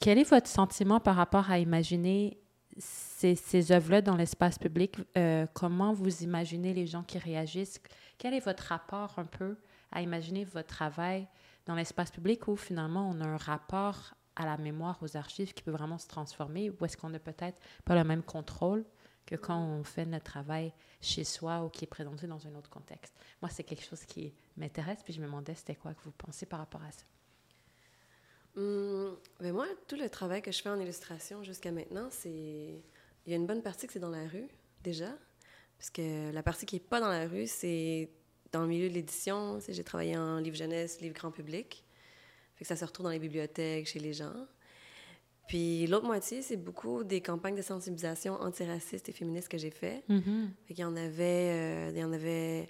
S1: quel est votre sentiment par rapport à imaginer ces, ces œuvres-là dans l'espace public, comment vous imaginez les gens qui réagissent? Quel est votre rapport un peu à imaginer votre travail dans l'espace public où finalement on a un rapport à la mémoire, aux archives qui peut vraiment se transformer, ou est-ce qu'on n'a peut-être pas le même contrôle que quand on fait notre travail chez soi ou qui est présenté dans un autre contexte? Moi, c'est quelque chose qui m'intéresse, puis je me demandais c'était quoi que vous pensez par rapport à ça.
S2: Hum, ben moi, tout le travail que je fais en illustration jusqu'à maintenant, c'est. Il y a une bonne partie que c'est dans la rue, déjà. Parce que la partie qui n'est pas dans la rue, c'est dans le milieu de l'édition. J'ai travaillé en livre jeunesse, livre grand public. Fait que ça se retrouve dans les bibliothèques, chez les gens. Puis l'autre moitié, c'est beaucoup des campagnes de sensibilisation antiracistes et féministes que j'ai fait. Fait qu'il y en avait, euh, il y en avait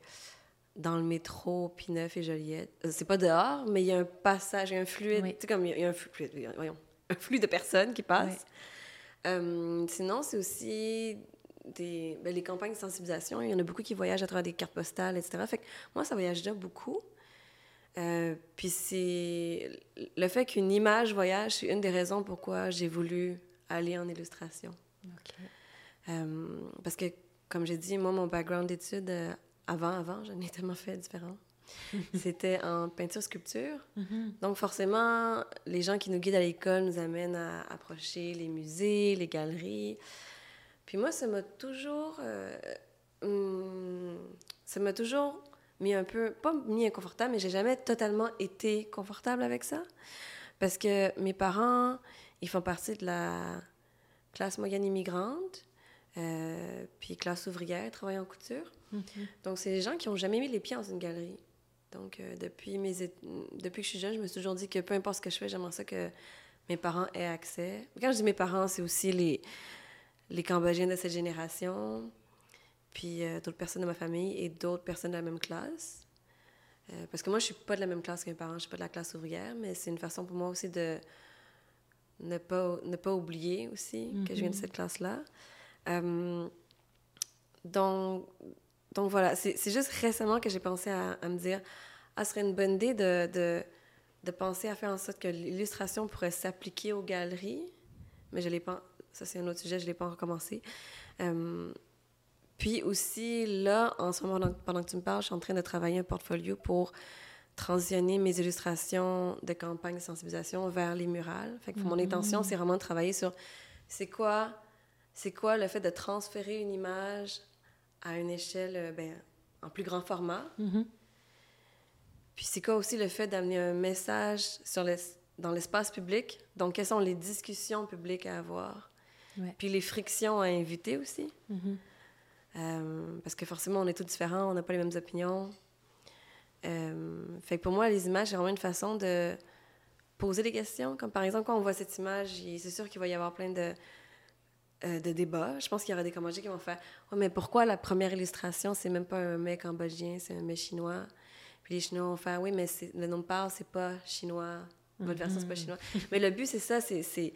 S2: dans le métro, P9 et Joliette. Euh, C'est pas dehors, mais il y a un passage, il y a un fluide,
S1: Oui.
S2: tu sais, comme il y a- il y a un flux, voyons, un flux de personnes qui passent. Euh, sinon, c'est aussi des, ben, les campagnes de sensibilisation. Il y en a beaucoup qui voyagent à travers des cartes postales, etc. Fait que moi, ça voyage déjà beaucoup. Euh, puis c'est le fait qu'une image voyage, c'est une des raisons pourquoi j'ai voulu aller en illustration. Euh, parce que, comme j'ai dit, moi, mon background d'études, euh, avant, avant, j'en ai tellement fait différent. C'était en peinture-sculpture. Donc, forcément, les gens qui nous guident à l'école nous amènent à approcher les musées, les galeries. Puis moi, ça m'a toujours... euh, hum, ça m'a toujours mis un peu... Pas mis inconfortable, mais j'ai jamais totalement été confortable avec ça. Parce que mes parents, ils font partie de la classe moyenne immigrante, euh, puis classe ouvrière, travaillant en couture. Donc, c'est des gens qui n'ont jamais mis les pieds dans une galerie. Donc, euh, depuis, mes depuis que je suis jeune, je me suis toujours dit que peu importe ce que je fais, j'aimerais ça que mes parents aient accès. Quand je dis mes parents, c'est aussi les, les Cambodgiens de cette génération, puis euh, d'autres personnes de ma famille et d'autres personnes de la même classe. Euh, parce que moi, je suis pas de la même classe que mes parents, je suis pas de la classe ouvrière, mais c'est une façon pour moi aussi de ne pas, ne pas oublier aussi que je viens de cette classe-là. Euh, donc, donc voilà, c'est c'est juste récemment que j'ai pensé à, à me dire, ah, ce serait une bonne idée de, de, de penser à faire en sorte que l'illustration pourrait s'appliquer aux galeries, mais je l'ai pas, ça c'est un autre sujet, je l'ai pas encore commencé. Euh, puis aussi, là, en ce moment, pendant que tu me parles, je suis en train de travailler un portfolio pour transitionner mes illustrations de campagne de sensibilisation vers les murales. Fait que mon intention, c'est vraiment de travailler sur c'est quoi, c'est quoi le fait de transférer une image à une échelle, euh, ben, en plus grand format.
S1: Mhm.
S2: Puis c'est quoi aussi le fait d'amener un message sur les, dans l'espace public? Donc, quelles sont les discussions publiques à avoir?
S1: Ouais.
S2: Puis les frictions à inviter aussi.
S1: Mhm.
S2: Euh, parce que forcément, on est tous différents, on n'a pas les mêmes opinions. Euh, fait que pour moi, les images, c'est vraiment une façon de poser des questions. Comme par exemple, quand on voit cette image, c'est sûr qu'il va y avoir plein de, euh, de débats. Je pense qu'il y aura des Cambodgiens qui vont faire mais pourquoi la première illustration, c'est même pas un mec cambodgien, c'est un mec chinois Puis les Chinois vont faire Oui, mais le nom de parle, c'est pas chinois. Votre version, c'est pas chinois. Mais le but, c'est ça c'est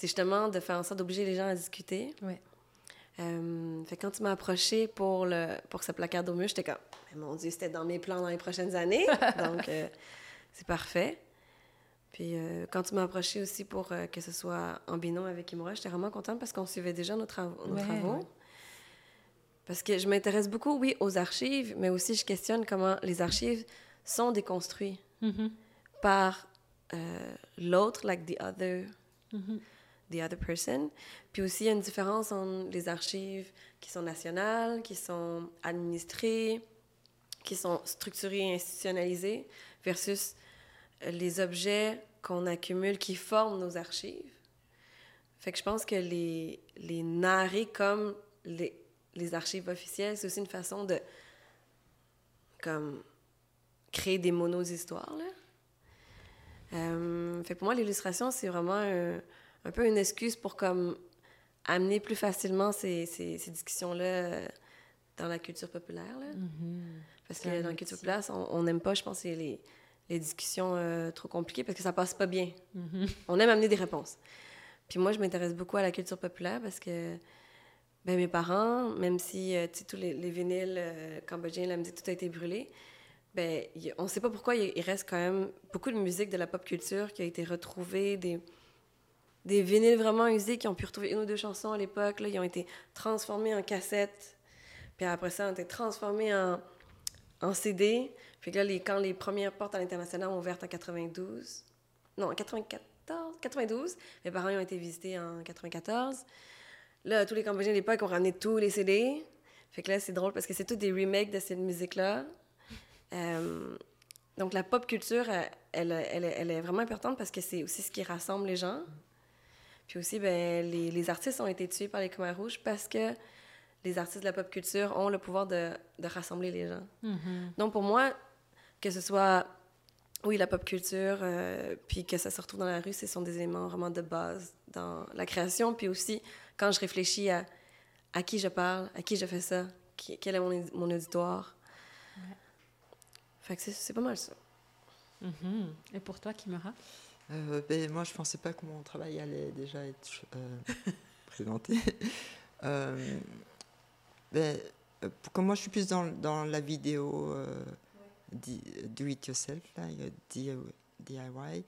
S2: c'est- justement de faire en sorte d'obliger les gens à discuter.
S1: Ouais.
S2: Euh, fait quand tu m'as approché pour, le, pour ce placard au mur, j'étais comme, Mais mon Dieu, c'était dans mes plans dans les prochaines années. Donc, euh, c'est parfait. Puis euh, quand tu m'as approché aussi pour euh, que ce soit en binôme avec Imura, j'étais vraiment contente parce qu'on suivait déjà nos, nos
S1: Ouais,
S2: travaux. Parce que je m'intéresse beaucoup, oui, aux archives, mais aussi je questionne comment les archives sont déconstruites
S1: Mhm.
S2: par l'autre, like the other
S1: Mhm.
S2: The other person. Puis aussi, il y a une différence entre les archives qui sont nationales, qui sont administrées, qui sont structurées et institutionnalisées, versus euh, les objets qu'on accumule qui forment nos archives. Fait que je pense que les, les narrer comme les, les archives officielles, c'est aussi une façon de comme créer des monos-histoires, là. Euh, fait pour moi, l'illustration, c'est vraiment un, un peu une excuse pour comme amener plus facilement ces, ces, ces discussions-là euh, dans la culture populaire. Là.
S1: Mhm.
S2: Parce que dans la culture populaire, on n'aime pas, je pense, les, les discussions euh, trop compliquées parce que ça passe pas bien.
S1: Mhm.
S2: On aime amener des réponses. Puis moi, je m'intéresse beaucoup à la culture populaire parce que ben, mes parents, même si euh, tous les, les vinyles euh, cambodgiens, la musique, tout a été brûlé, ben, y- on ne sait pas pourquoi il, il reste quand même beaucoup de musique de la pop culture qui a été retrouvée, des, des vinyles vraiment usés qui ont pu retrouver une ou deux chansons à l'époque. Ils ont été transformés en cassettes, puis après ça, ils ont été transformés en, en CD. Puis là, les, quand les premières portes à l'international ont ouvert en 92, non, en 94, 92, mes parents ont été visités en 94. Là, tous les Cambodgiens de l'époque ont ramené tous les CD. Fait que là, c'est drôle parce que c'est tous des remakes de cette musique-là. Euh, donc, la pop culture, elle, elle, elle est vraiment importante parce que c'est aussi ce qui rassemble les gens. Puis aussi, ben, les, les artistes ont été tués par les Khmer rouges parce que les artistes de la pop culture ont le pouvoir de, de rassembler les gens.
S1: Mhm.
S2: Donc, pour moi, que ce soit, oui, la pop culture, euh, puis que ça se retrouve dans la rue, ce sont des éléments vraiment de base dans la création. Puis aussi, quand je réfléchis à, à qui je parle, à qui je fais ça, qui- quel est mon, mon auditoire. Fait que c'est- pas mal ça.
S1: Mhm. Et pour toi, Kimura?
S3: Euh, ben, moi, je pensais pas que mon travail allait déjà être euh, présenté. Euh, ben, comme moi, je suis plus dans, dans la vidéo di- do it yourself, là, DIY.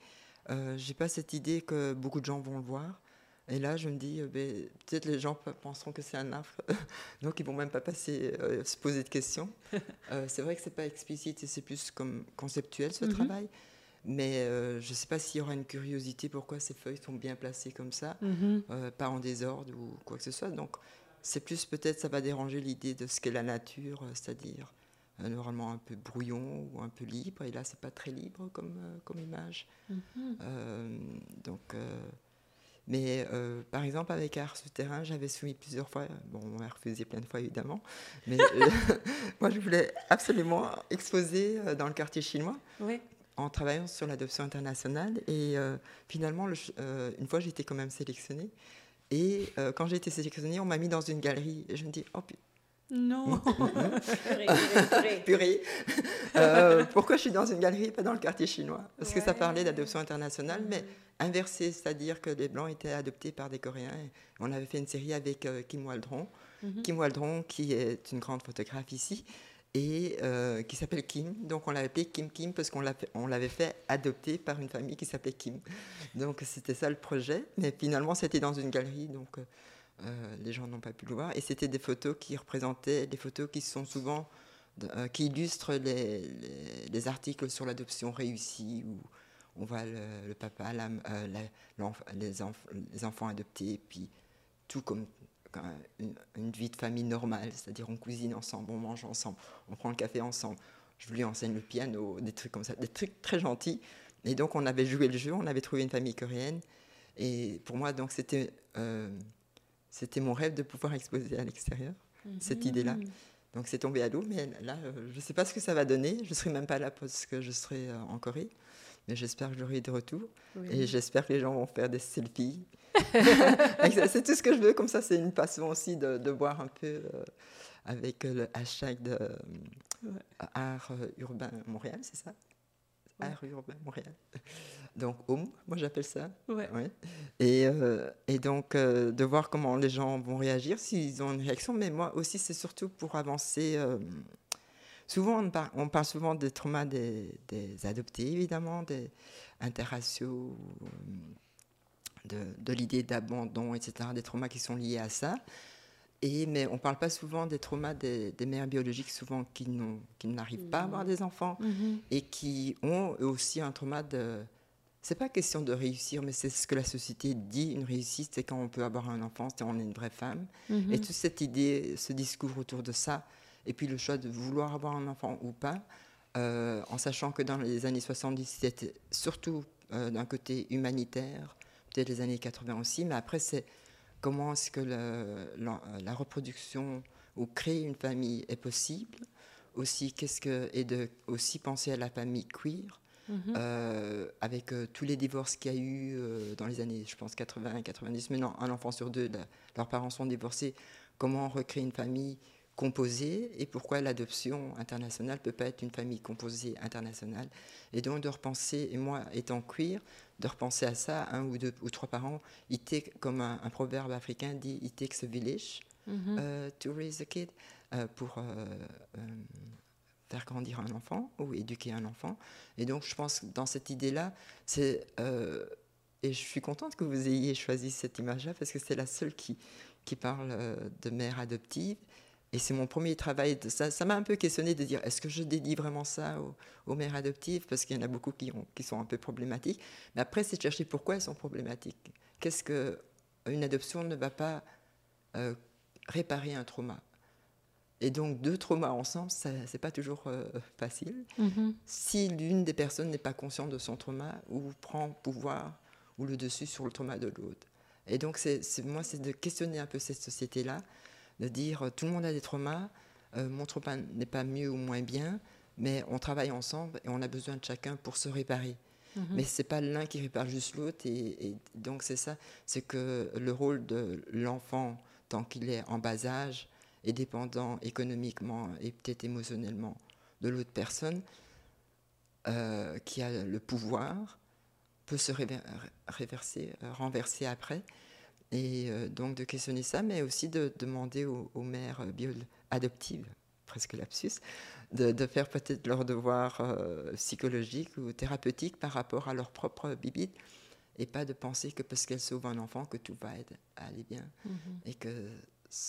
S3: J'ai pas cette idée que beaucoup de gens vont le voir. Et là, je me dis, ben, peut-être les gens pe- penseront que c'est un art, donc ils vont même pas passer, euh, se poser de questions. Euh, c'est vrai que c'est pas explicite et c'est plus comme conceptuel ce
S1: Mhm.
S3: travail. Mais euh, je ne sais pas s'il y aura une curiosité pourquoi ces feuilles sont bien placées comme ça,
S1: Mhm.
S3: euh, pas en désordre ou quoi que ce soit. Donc c'est plus peut-être ça va déranger l'idée de ce qu'est la nature, euh, c'est-à-dire euh, normalement un peu brouillon ou un peu libre. Et là c'est pas très libre comme, comme image.
S1: Mhm.
S3: Donc, mais par exemple avec Art Souterrain, j'avais soumis plusieurs fois. Bon, on m'a refusé plein de fois évidemment. Mais moi je voulais absolument exposer dans le quartier chinois
S1: Oui.
S3: En travaillant sur l'adoption internationale. Et euh, finalement, le euh, une fois, j'ai été quand même sélectionnée. Et euh, quand j'ai été sélectionnée, on m'a mis dans une galerie. Et je me dis, oh pu-
S1: Non.
S3: purée, Euh, pourquoi je suis dans une galerie et pas dans le quartier chinois? Parce que ça parlait d'adoption internationale, mais inversé, c'est-à-dire que les Blancs étaient adoptés par des Coréens. Et on avait fait une série avec euh, Kim Waldron.
S1: Mhm.
S3: Kim Waldron, qui est une grande photographe ici, et euh, qui s'appelle Kim. Donc on l'avait appelé Kim Kim parce qu'on l'a l'avait fait adopter par une famille qui s'appelait Kim. Donc c'était ça le projet. Mais finalement, c'était dans une galerie, donc euh, les gens n'ont pas pu le voir. Et c'était des photos qui représentaient des photos qui sont souvent euh, qui illustrent les, les- les articles sur l'adoption réussie où on voit le, papa, la- euh, la- les, les enfants adoptés, puis tout comme une, vie de famille normale, c'est-à-dire on cuisine ensemble, on mange ensemble, on prend le café ensemble. Je lui enseigne le piano, des trucs comme ça, des trucs très gentils. Et donc on avait joué le jeu, on avait trouvé une famille coréenne. Et pour moi, donc c'était euh, c'était mon rêve de pouvoir exposer à l'extérieur, cette mhm. idée-là. Donc c'est tombé à l'eau, mais là, euh, je ne sais pas ce que ça va donner. Je ne serai même pas là parce que je serai euh, en Corée. Mais j'espère que j'aurai des retours. Et j'espère que les gens vont faire des selfies. c'est tout ce que je veux. Comme ça, c'est une passion aussi de, de voir un peu euh, avec le hashtag de art urbain Montréal, c'est ça? Art urbain Montréal. Donc, home, moi j'appelle ça. Ouais. Et, euh, et, donc, euh, de voir comment les gens vont réagir, s'ils ont une réaction. Mais moi aussi, c'est surtout pour avancer. Euh, souvent, on, parle souvent des traumas des, des adoptés, évidemment, des interraciaux, de, de l'idée d'abandon, etc., des traumas qui sont liés à ça. Et, mais on ne parle pas souvent des traumas des, mères biologiques, souvent qui, qui n'arrivent pas à avoir des enfants mm-hmm. et qui ont aussi un trauma de c'est pas question de réussir, mais c'est ce que la société dit. Une réussite, c'est quand on peut avoir un enfant, c'est on est une vraie femme. Mhm. Et toute cette idée ce discours autour de ça, et puis le choix de vouloir avoir un enfant ou pas, euh, en sachant que dans les années 70, c'était surtout euh, d'un côté humanitaire, peut-être les années 80 aussi, mais après, c'est comment est-ce que la, la, reproduction ou créer une famille est possible aussi qu'est-ce que et de aussi penser à la famille queer Mhm. Euh, avec euh, tous les divorces qu'il y a eu euh, dans les années, je pense, 80, 90, mais non, un enfant sur deux, leurs parents sont divorcés. Comment recréer une famille composée et pourquoi l'adoption internationale ne peut pas être une famille composée internationale. Et donc de repenser, et moi étant queer, de repenser à ça, un ou deux ou trois parents, it comme un, proverbe africain dit, it takes a village mhm. to raise a kid, pour faire grandir un enfant ou éduquer un enfant. Et donc, je pense que dans cette idée-là, c'est. Euh, et je suis contente que vous ayez choisi cette image-là parce que c'est la seule qui, qui parle euh, de mère adoptive. Et c'est mon premier travail. De ça ça m'a un peu questionné de dire est-ce que je dédie vraiment ça aux, mères adoptives? Parce qu'il y en a beaucoup qui, ont, qui sont un peu problématiques. Mais après, c'est de chercher pourquoi elles sont problématiques. Qu'est-ce que une adoption ne va pas euh, réparer un trauma? Et donc, deux traumas ensemble, ce n'est pas toujours euh, facile. Mm-hmm. Si l'une des personnes n'est pas consciente de son trauma ou prend pouvoir ou le dessus sur le trauma de l'autre. Et donc, c'est, moi, c'est de questionner un peu cette société-là, de dire euh, tout le monde a des traumas, euh, mon trauma n'est pas mieux ou moins bien, mais on travaille ensemble et on a besoin de chacun pour se réparer. Mm-hmm. Mais ce n'est pas l'un qui répare juste l'autre. Et, et donc, c'est ça, c'est que le rôle de l'enfant, tant qu'il est en bas âge, est dépendant économiquement et peut-être émotionnellement de l'autre personne, euh, qui a le pouvoir, peut se réverser, euh, renverser après. Et euh, donc de questionner ça, mais aussi de demander aux, mères adoptives, presque lapsus, de, de faire peut-être leur devoir psychologique ou thérapeutique par rapport à leur propre bibite et pas de penser que parce qu'elles sauvent un enfant que tout va aller bien mm-hmm. et que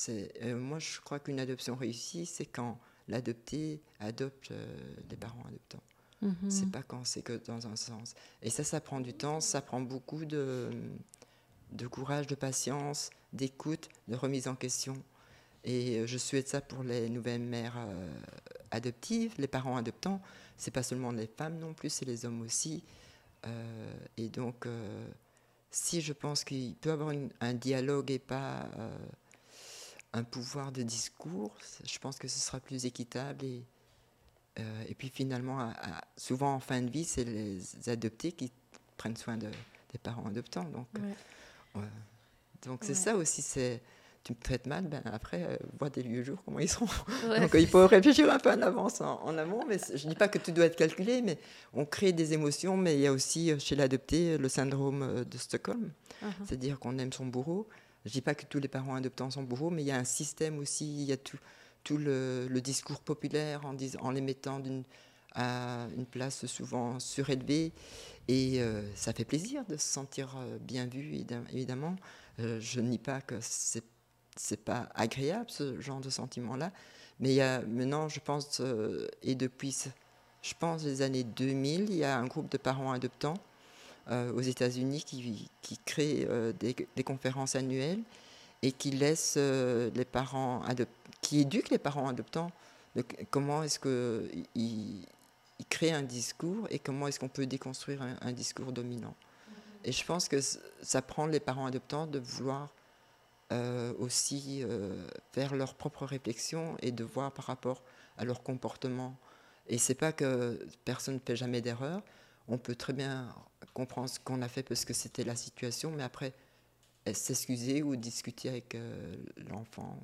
S3: euh, moi, je crois qu'une adoption réussie, c'est quand l'adopté adopte euh, les parents adoptants. Mhm. C'est pas quand c'est que dans un sens. Et ça, ça prend du temps, ça prend beaucoup de, de courage, de patience, d'écoute, de remise en question. Et euh, je souhaite ça pour les nouvelles mères adoptives, les parents adoptants. C'est pas seulement les femmes non plus, c'est les hommes aussi. et donc, si je pense qu'il peut avoir un dialogue et pas un pouvoir de discours, je pense que ce sera plus équitable. Et, euh, puis finalement, souvent en fin de vie, c'est les adoptés qui prennent soin de, des parents adoptants. Donc, euh, donc c'est ça aussi. C'est tu me traites mal, ben après, euh, vois des lieux jours, comment ils seront. Donc il faut réfléchir un peu en avance, en, amont. Mais je ne dis pas que tout doit être calculé, mais on crée des émotions. Mais il y a aussi chez l'adopté le syndrome de Stockholm, uh-huh. c'est-à-dire qu'on aime son bourreau. Je ne dis pas que tous les parents adoptants sont bourreaux, mais il y a un système aussi, il y a tout, tout le, discours populaire en, en les mettant à une place souvent surélevée. Et euh, ça fait plaisir de se sentir euh, bien vu, évidemment. Euh, je nie pas que c'est n'est pas agréable ce genre de sentiment-là, mais il y a maintenant, je pense, et depuis, je pense, les années 2000, il y a un groupe de parents adoptants euh, aux États-Unis qui, qui euh, des, conférences annuelles et qui laisse euh, les parents qui éduque les parents adoptants. comment est-ce que il, crée un discours et comment est-ce qu'on peut déconstruire un, discours dominant. Et je pense que ça prend les parents adoptants de vouloir euh, aussi euh, faire leur propre réflexion et de voir par rapport à leur comportement. Et c'est pas que personne ne fait jamais d'erreur. On peut très bien comprendre ce qu'on a fait parce que c'était la situation, mais après s'excuser ou discuter avec euh, l'enfant.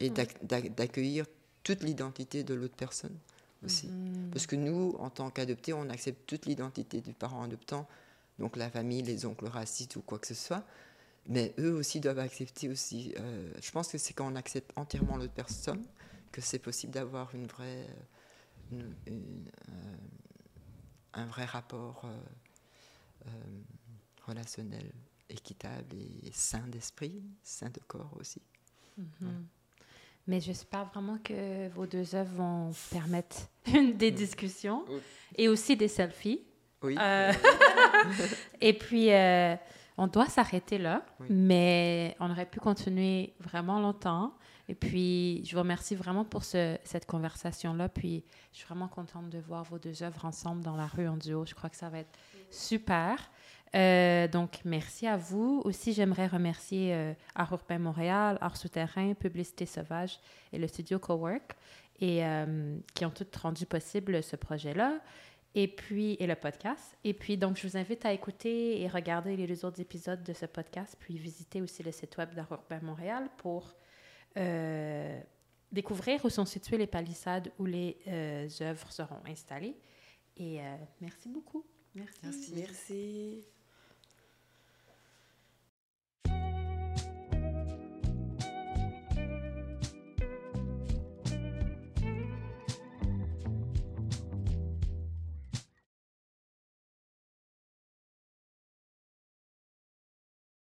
S3: Et d'accueillir toute l'identité de l'autre personne aussi. Mhm. Parce que nous, en tant qu'adoptés, on accepte toute l'identité du parent adoptant, donc la famille, les oncles racistes ou quoi que ce soit. Mais eux aussi doivent accepter aussi. Euh, je pense que c'est quand on accepte entièrement l'autre personne que c'est possible d'avoir une vraie, euh, un vrai rapport relationnel équitable et sain d'esprit, sain de corps aussi.
S1: Mhm. Mais j'espère vraiment que vos deux œuvres vont permettre des discussions et aussi des selfies. Oui. Euh, et puis, euh, on doit s'arrêter là, mais on aurait pu continuer vraiment longtemps. Et puis, je vous remercie vraiment pour cette conversation-là. Puis, je suis vraiment contente de voir vos deux œuvres ensemble dans la rue en duo. Je crois que ça va être super. Euh, donc, merci à vous. Aussi, j'aimerais remercier euh, Art Urbain Montréal, Art Souterrain, Publicité Sauvage et le studio Cowork, et, euh, qui ont toutes rendu possible ce projet-là, et puis, et le podcast. Et puis, donc, je vous invite à écouter et regarder les deux autres épisodes de ce podcast, puis visiter aussi le site web d'Art Urbain Montréal pour découvrir où sont situées les palissades où les œuvres seront installées. Et merci beaucoup.
S2: Merci. Merci. merci.